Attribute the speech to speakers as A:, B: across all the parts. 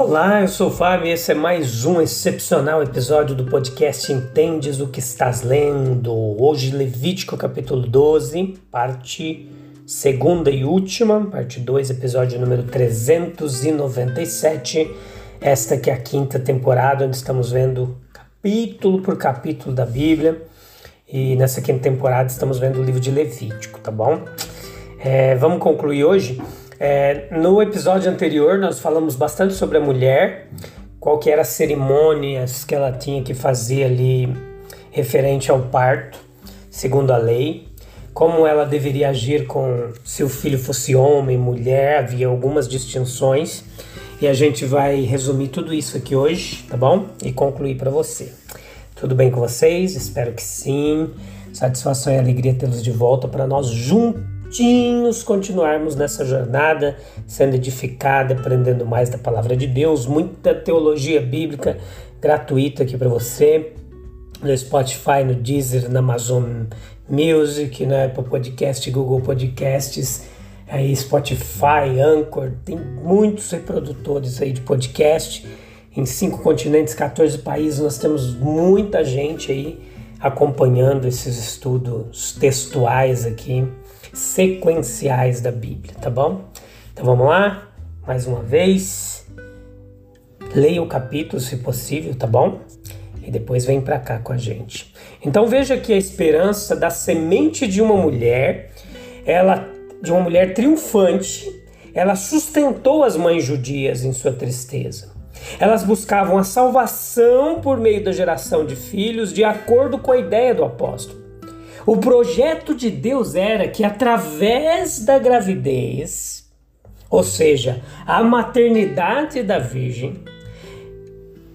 A: Olá, eu sou o Fábio e esse é mais um excepcional episódio do podcast Entendes o que estás lendo. Hoje, Levítico capítulo 12, parte segunda e última, parte 2, episódio número 397. Esta que é a quinta temporada, onde estamos vendo capítulo por capítulo da Bíblia. E nessa quinta temporada estamos vendo o livro de Levítico, tá bom? É, vamos concluir hoje é, no episódio anterior nós falamos bastante sobre a mulher, qual que eram as cerimônias que ela tinha que fazer ali referente ao parto, segundo a lei, como ela deveria agir com se o filho fosse homem, mulher, havia algumas distinções e a gente vai resumir tudo isso aqui hoje, tá bom? E concluir para você. Tudo bem com vocês? Espero que sim. Satisfação e alegria tê-los de volta para nós juntos juntinhos continuarmos nessa jornada, sendo edificada, aprendendo mais da palavra de Deus, muita teologia bíblica gratuita aqui para você, no Spotify, no Deezer, na Amazon Music, na Apple Podcast, Google Podcasts, aí Spotify, Anchor, tem muitos reprodutores aí de podcast. Em cinco continentes, 14 países, nós temos muita gente aí acompanhando esses estudos textuais aqui sequenciais da Bíblia, tá bom? Então vamos lá, mais uma vez. Leia o capítulo, se possível, tá bom? E depois vem para cá com a gente. Então veja que a esperança da semente de uma mulher, ela de uma mulher triunfante, ela sustentou as mães judias em sua tristeza. Elas buscavam a salvação por meio da geração de filhos, de acordo com a ideia do apóstolo. O projeto de Deus era que através da gravidez, ou seja, a maternidade da Virgem,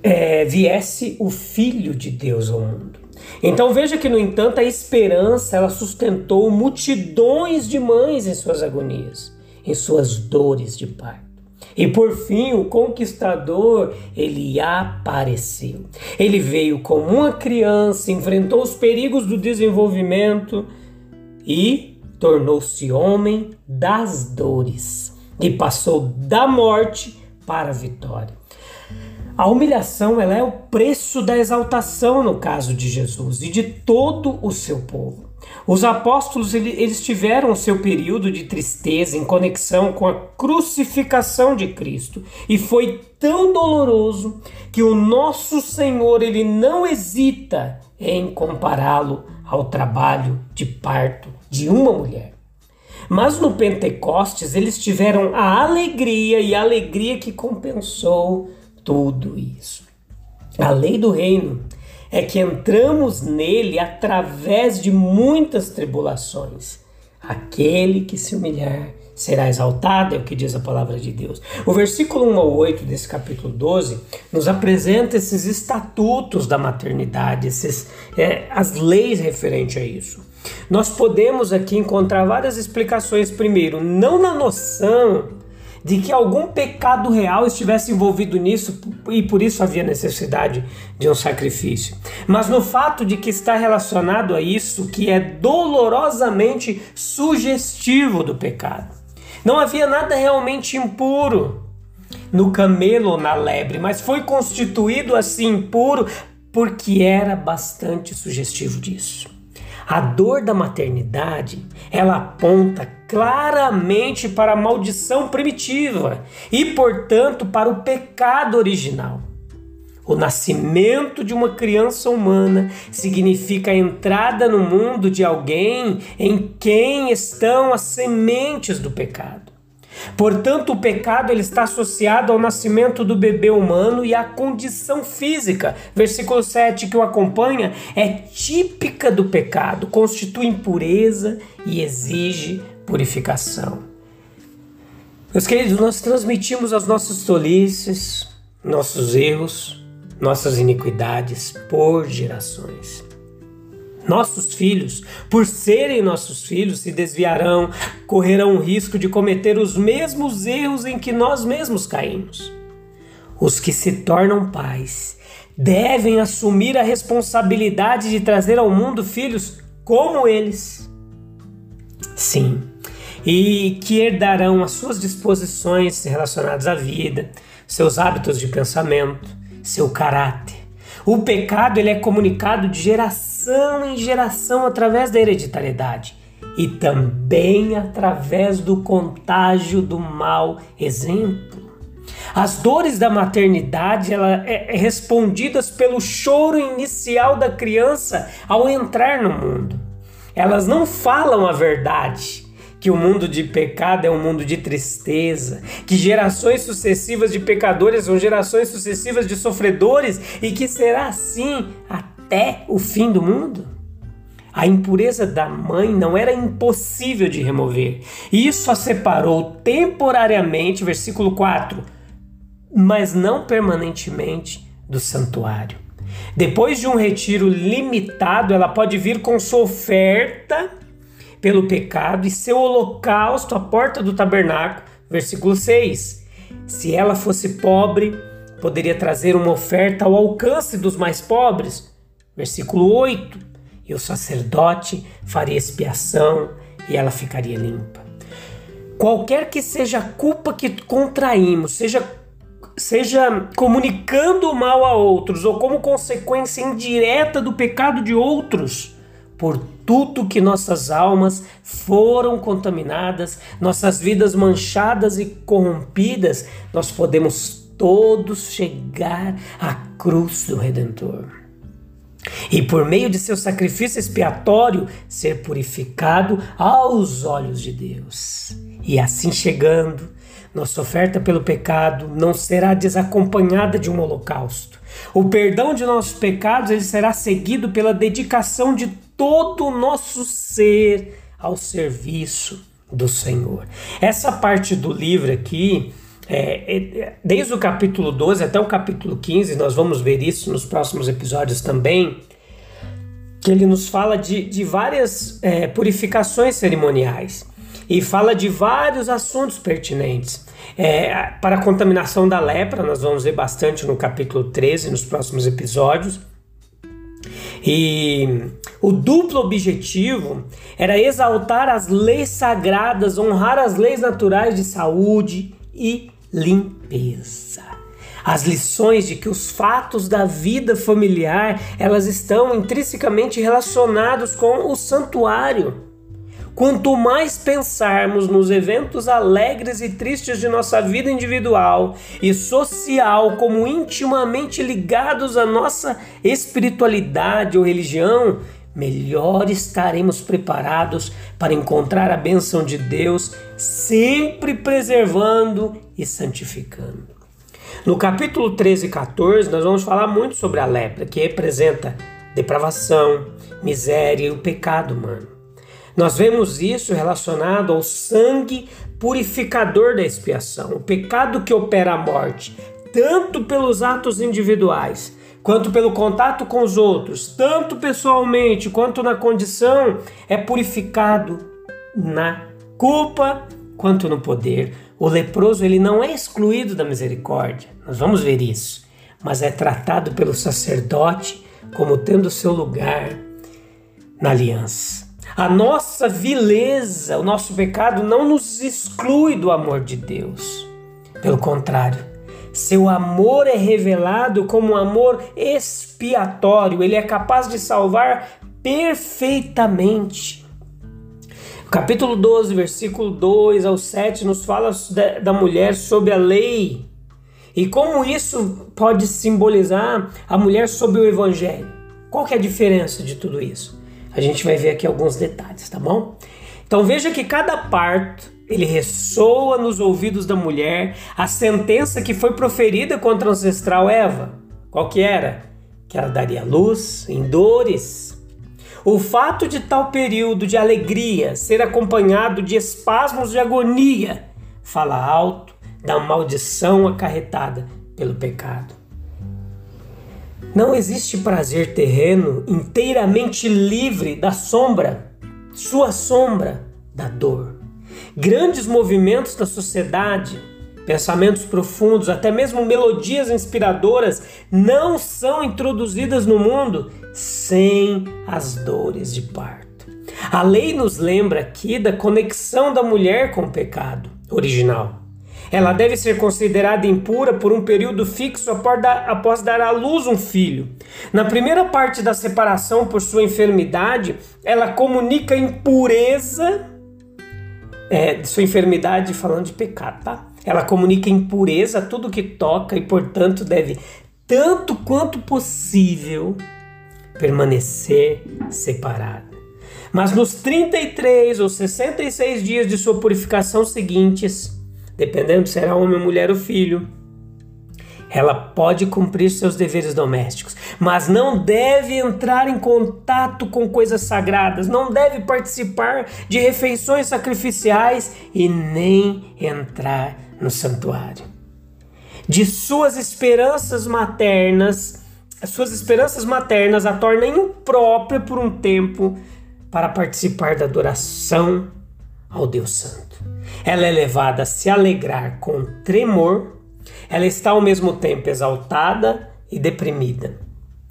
A: é, viesse o Filho de Deus ao mundo. Então veja que, no entanto, a esperança ela sustentou multidões de mães em suas agonias, em suas dores de parto. E por fim, o conquistador, ele apareceu. Ele veio como uma criança, enfrentou os perigos do desenvolvimento e tornou-se homem das dores e passou da morte para a vitória. A humilhação ela é o preço da exaltação no caso de Jesus e de todo o seu povo. Os apóstolos eles tiveram o seu período de tristeza em conexão com a crucificação de Cristo e foi tão doloroso que o nosso Senhor ele não hesita em compará-lo ao trabalho de parto de uma mulher. Mas no Pentecostes eles tiveram a alegria e a alegria que compensou tudo isso. A lei do reino é que entramos nele através de muitas tribulações. Aquele que se humilhar será exaltado, é o que diz a palavra de Deus. O versículo 1 ao 8 desse capítulo 12 nos apresenta esses estatutos da maternidade, esses, é, as leis referentes a isso. Nós podemos aqui encontrar várias explicações. Primeiro, não na noção de que algum pecado real estivesse envolvido nisso e por isso havia necessidade de um sacrifício. Mas no fato de que está relacionado a isso que é dolorosamente sugestivo do pecado. Não havia nada realmente impuro no camelo ou na lebre, mas foi constituído assim impuro porque era bastante sugestivo disso. A dor da maternidade, ela aponta claramente para a maldição primitiva e, portanto, para o pecado original. O nascimento de uma criança humana significa a entrada no mundo de alguém em quem estão as sementes do pecado. Portanto, o pecado ele está associado ao nascimento do bebê humano e à condição física. Versículo 7 que o acompanha é típica do pecado, constitui impureza e exige purificação. Meus queridos, nós transmitimos as nossas tolices, nossos erros, nossas iniquidades por gerações. Nossos filhos, por serem nossos filhos, se desviarão, correrão o risco de cometer os mesmos erros em que nós mesmos caímos. Os que se tornam pais devem assumir a responsabilidade de trazer ao mundo filhos como eles. Sim, e que herdarão as suas disposições relacionadas à vida, seus hábitos de pensamento, seu caráter. O pecado ele é comunicado de geração em geração através da hereditariedade e também através do contágio do mau exemplo. As dores da maternidade ela é, é respondidas pelo choro inicial da criança ao entrar no mundo. Elas não falam a verdade, que o mundo de pecado é um mundo de tristeza, que gerações sucessivas de pecadores são gerações sucessivas de sofredores e que será assim até o fim do mundo? A impureza da mãe não era impossível de remover. Isso a separou temporariamente, versículo 4, mas não permanentemente do santuário. Depois de um retiro limitado, ela pode vir com sua oferta pelo pecado e seu holocausto à porta do tabernáculo. Versículo 6. Se ela fosse pobre, poderia trazer uma oferta ao alcance dos mais pobres. Versículo 8. E o sacerdote faria expiação e ela ficaria limpa. Qualquer que seja a culpa que contraímos, seja seja comunicando o mal a outros ou como consequência indireta do pecado de outros, por tudo que nossas almas foram contaminadas, nossas vidas manchadas e corrompidas, nós podemos todos chegar à cruz do Redentor. E por meio de seu sacrifício expiatório, ser purificado aos olhos de Deus. E assim chegando, nossa oferta pelo pecado não será desacompanhada de um holocausto. O perdão de nossos pecados ele será seguido pela dedicação de todo o nosso ser ao serviço do Senhor. Essa parte do livro aqui, é, é, desde o capítulo 12 até o capítulo 15, nós vamos ver isso nos próximos episódios também, que ele nos fala de, de várias é, purificações cerimoniais e fala de vários assuntos pertinentes. É, para a contaminação da lepra, nós vamos ver bastante no capítulo 13, nos próximos episódios. E o duplo objetivo era exaltar as leis sagradas, honrar as leis naturais de saúde e limpeza. As lições de que os fatos da vida familiar, elas estão intrinsecamente relacionados com o santuário. Quanto mais pensarmos nos eventos alegres e tristes de nossa vida individual e social como intimamente ligados à nossa espiritualidade ou religião, melhor estaremos preparados para encontrar a bênção de Deus, sempre preservando e santificando. No capítulo 13 e 14, nós vamos falar muito sobre a lepra, que representa depravação, miséria e o pecado humano. Nós vemos isso relacionado ao sangue purificador da expiação, o pecado que opera a morte, tanto pelos atos individuais, quanto pelo contato com os outros, tanto pessoalmente quanto na condição, é purificado na culpa quanto no poder. O leproso ele não é excluído da misericórdia, nós vamos ver isso, mas é tratado pelo sacerdote como tendo seu lugar na aliança. A nossa vileza, o nosso pecado não nos exclui do amor de Deus. Pelo contrário, seu amor é revelado como um amor expiatório, ele é capaz de salvar perfeitamente. Capítulo 12, versículo 2 ao 7 nos fala da mulher sob a lei e como isso pode simbolizar a mulher sob o evangelho. Qual que é a diferença de tudo isso? A gente vai ver aqui alguns detalhes, tá bom? Então veja que cada parto ele ressoa nos ouvidos da mulher a sentença que foi proferida contra a ancestral Eva. Qual que era? Que ela daria luz em dores. O fato de tal período de alegria ser acompanhado de espasmos de agonia fala alto da maldição acarretada pelo pecado. Não existe prazer terreno inteiramente livre da sombra, sua sombra, da dor. Grandes movimentos da sociedade, pensamentos profundos, até mesmo melodias inspiradoras não são introduzidas no mundo sem as dores de parto. A lei nos lembra aqui da conexão da mulher com o pecado original. Ela deve ser considerada impura por um período fixo após dar à luz um filho. Na primeira parte da separação por sua enfermidade, ela comunica impureza, é, sua enfermidade falando de pecado, tá? Ela comunica impureza a tudo que toca e, portanto, deve, tanto quanto possível, permanecer separada. Mas nos 33 ou 66 dias de sua purificação seguintes, dependendo se era homem, mulher ou filho. Ela pode cumprir seus deveres domésticos, mas não deve entrar em contato com coisas sagradas, não deve participar de refeições sacrificiais e nem entrar no santuário. De suas esperanças maternas, as suas esperanças maternas a tornam imprópria por um tempo para participar da adoração ao Deus Santo. Ela é levada a se alegrar com tremor, ela está ao mesmo tempo exaltada e deprimida,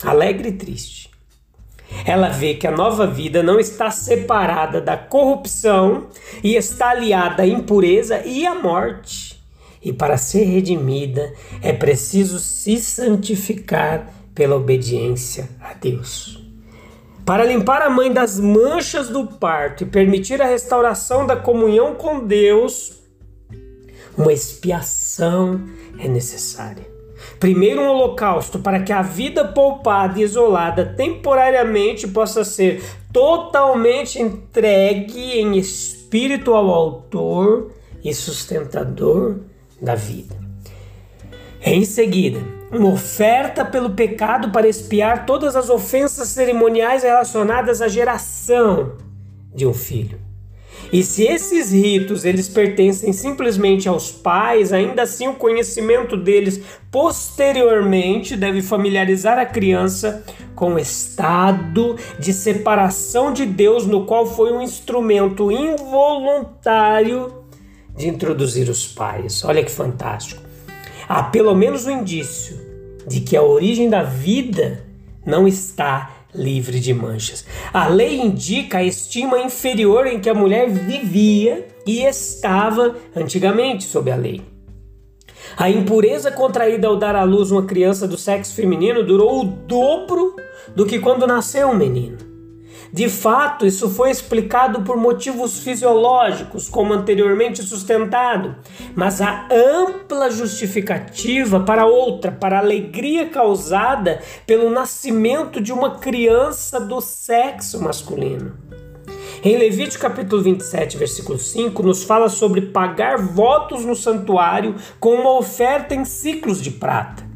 A: alegre e triste. Ela vê que a nova vida não está separada da corrupção e está aliada à impureza e à morte. E para ser redimida é preciso se santificar pela obediência a Deus. Para limpar a mãe das manchas do parto e permitir a restauração da comunhão com Deus, uma expiação é necessária. Primeiro, um holocausto para que a vida poupada e isolada temporariamente possa ser totalmente entregue em espírito ao Autor e sustentador da vida. Em seguida, oferta pelo pecado para expiar todas as ofensas cerimoniais relacionadas à geração de um filho. E se esses ritos eles pertencem simplesmente aos pais, ainda assim o conhecimento deles posteriormente deve familiarizar a criança com o estado de separação de Deus no qual foi um instrumento involuntário de introduzir os pais. Olha que fantástico há pelo menos um indício de que a origem da vida não está livre de manchas. A lei indica a estima inferior em que a mulher vivia e estava antigamente sob a lei. A impureza contraída ao dar à luz uma criança do sexo feminino durou o dobro do que quando nasceu um menino. De fato, isso foi explicado por motivos fisiológicos, como anteriormente sustentado, mas a ampla justificativa para outra, para a alegria causada pelo nascimento de uma criança do sexo masculino. Em Levítico capítulo 27, versículo 5, nos fala sobre pagar votos no santuário com uma oferta em ciclos de prata.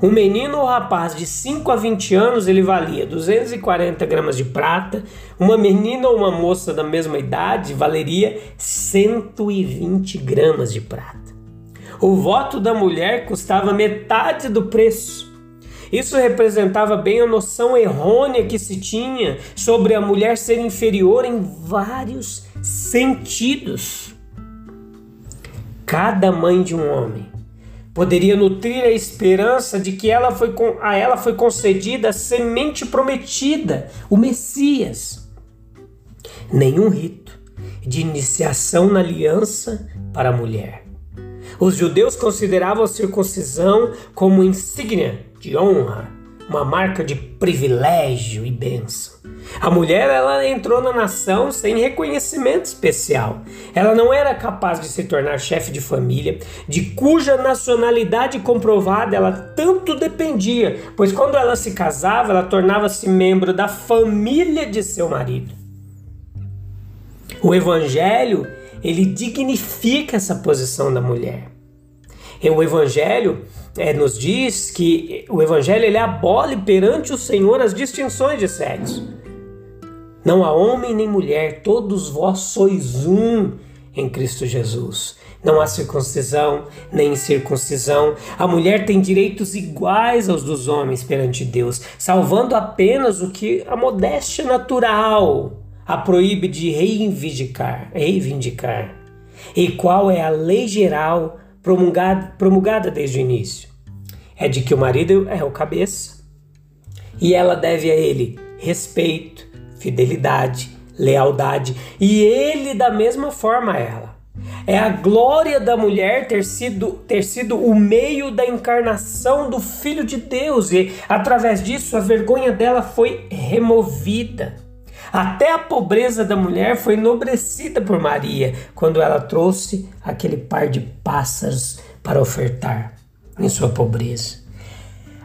A: Um menino ou rapaz de 5 a 20 anos ele valia 240 gramas de prata, uma menina ou uma moça da mesma idade valeria 120 gramas de prata. O voto da mulher custava metade do preço. Isso representava bem a noção errônea que se tinha sobre a mulher ser inferior em vários sentidos. Cada mãe de um homem poderia nutrir a esperança de que ela foi, a ela foi concedida a semente prometida, o Messias. Nenhum rito de iniciação na aliança para a mulher. Os judeus consideravam a circuncisão como insígnia de honra, uma marca de privilégio e bênção. A mulher ela entrou na nação sem reconhecimento especial. Ela não era capaz de se tornar chefe de família, de cuja nacionalidade comprovada ela tanto dependia, pois quando ela se casava, ela tornava-se membro da família de seu marido. O evangelho, ele dignifica essa posição da mulher. E o evangelho é, nos diz que o evangelho ele abole perante o Senhor as distinções de sexo. Não há homem nem mulher, todos vós sois um em Cristo Jesus. Não há circuncisão nem incircuncisão. A mulher tem direitos iguais aos dos homens perante Deus, salvando apenas o que a modéstia natural a proíbe de reivindicar. reivindicar. E qual é a lei geral promulgada, promulgada desde o início? É de que o marido é o cabeça e ela deve a ele respeito, fidelidade, lealdade, e ele da mesma forma a ela. É a glória da mulher ter sido, ter sido o meio da encarnação do Filho de Deus, e através disso a vergonha dela foi removida. Até a pobreza da mulher foi enobrecida por Maria quando ela trouxe aquele par de pássaros para ofertar em sua pobreza.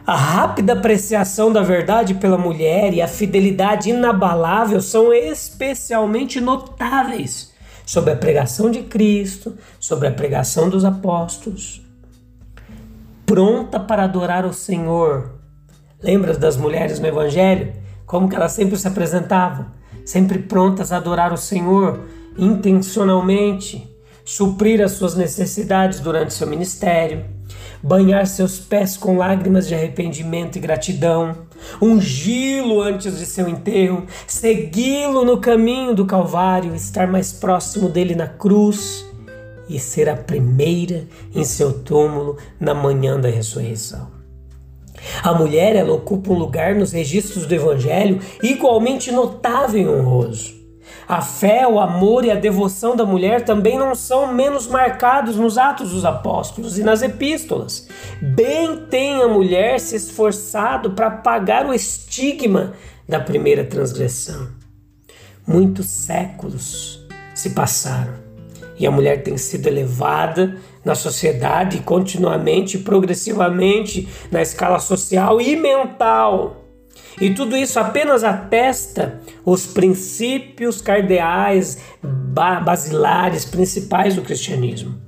A: A rápida apreciação da verdade pela mulher e a fidelidade inabalável são especialmente notáveis sobre a pregação de Cristo, sobre a pregação dos apóstolos. Pronta para adorar o Senhor. Lembra das mulheres no Evangelho? Como que elas sempre se apresentavam? Sempre prontas a adorar o Senhor intencionalmente, suprir as suas necessidades durante seu ministério banhar seus pés com lágrimas de arrependimento e gratidão, ungí-lo antes de seu enterro, segui-lo no caminho do Calvário, estar mais próximo dele na cruz e ser a primeira em seu túmulo na manhã da ressurreição. A mulher ela ocupa um lugar nos registros do Evangelho igualmente notável e honroso. A fé, o amor e a devoção da mulher também não são menos marcados nos Atos dos Apóstolos e nas epístolas. Bem tem a mulher se esforçado para pagar o estigma da primeira transgressão. Muitos séculos se passaram e a mulher tem sido elevada na sociedade continuamente e progressivamente na escala social e mental e tudo isso apenas atesta os princípios cardeais, basilares, principais do cristianismo.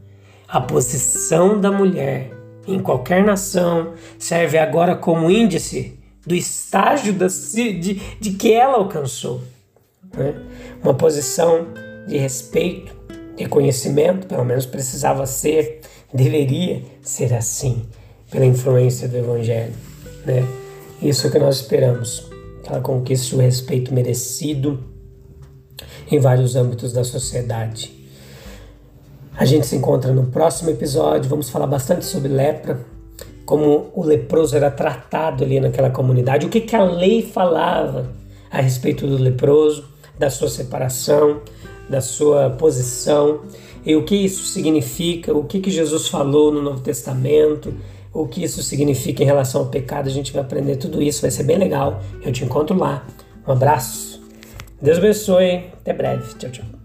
A: A posição da mulher em qualquer nação serve agora como índice do estágio de, de que ela alcançou. Né? Uma posição de respeito, reconhecimento, pelo menos precisava ser, deveria ser assim, pela influência do Evangelho. Né? Isso é o que nós esperamos, que ela conquiste o respeito merecido em vários âmbitos da sociedade. A gente se encontra no próximo episódio. Vamos falar bastante sobre lepra, como o leproso era tratado ali naquela comunidade, o que, que a lei falava a respeito do leproso, da sua separação, da sua posição e o que isso significa, o que, que Jesus falou no Novo Testamento o que isso significa em relação ao pecado. A gente vai aprender tudo isso, vai ser bem legal. Eu te encontro lá. Um abraço. Deus abençoe. Até breve. Tchau, tchau.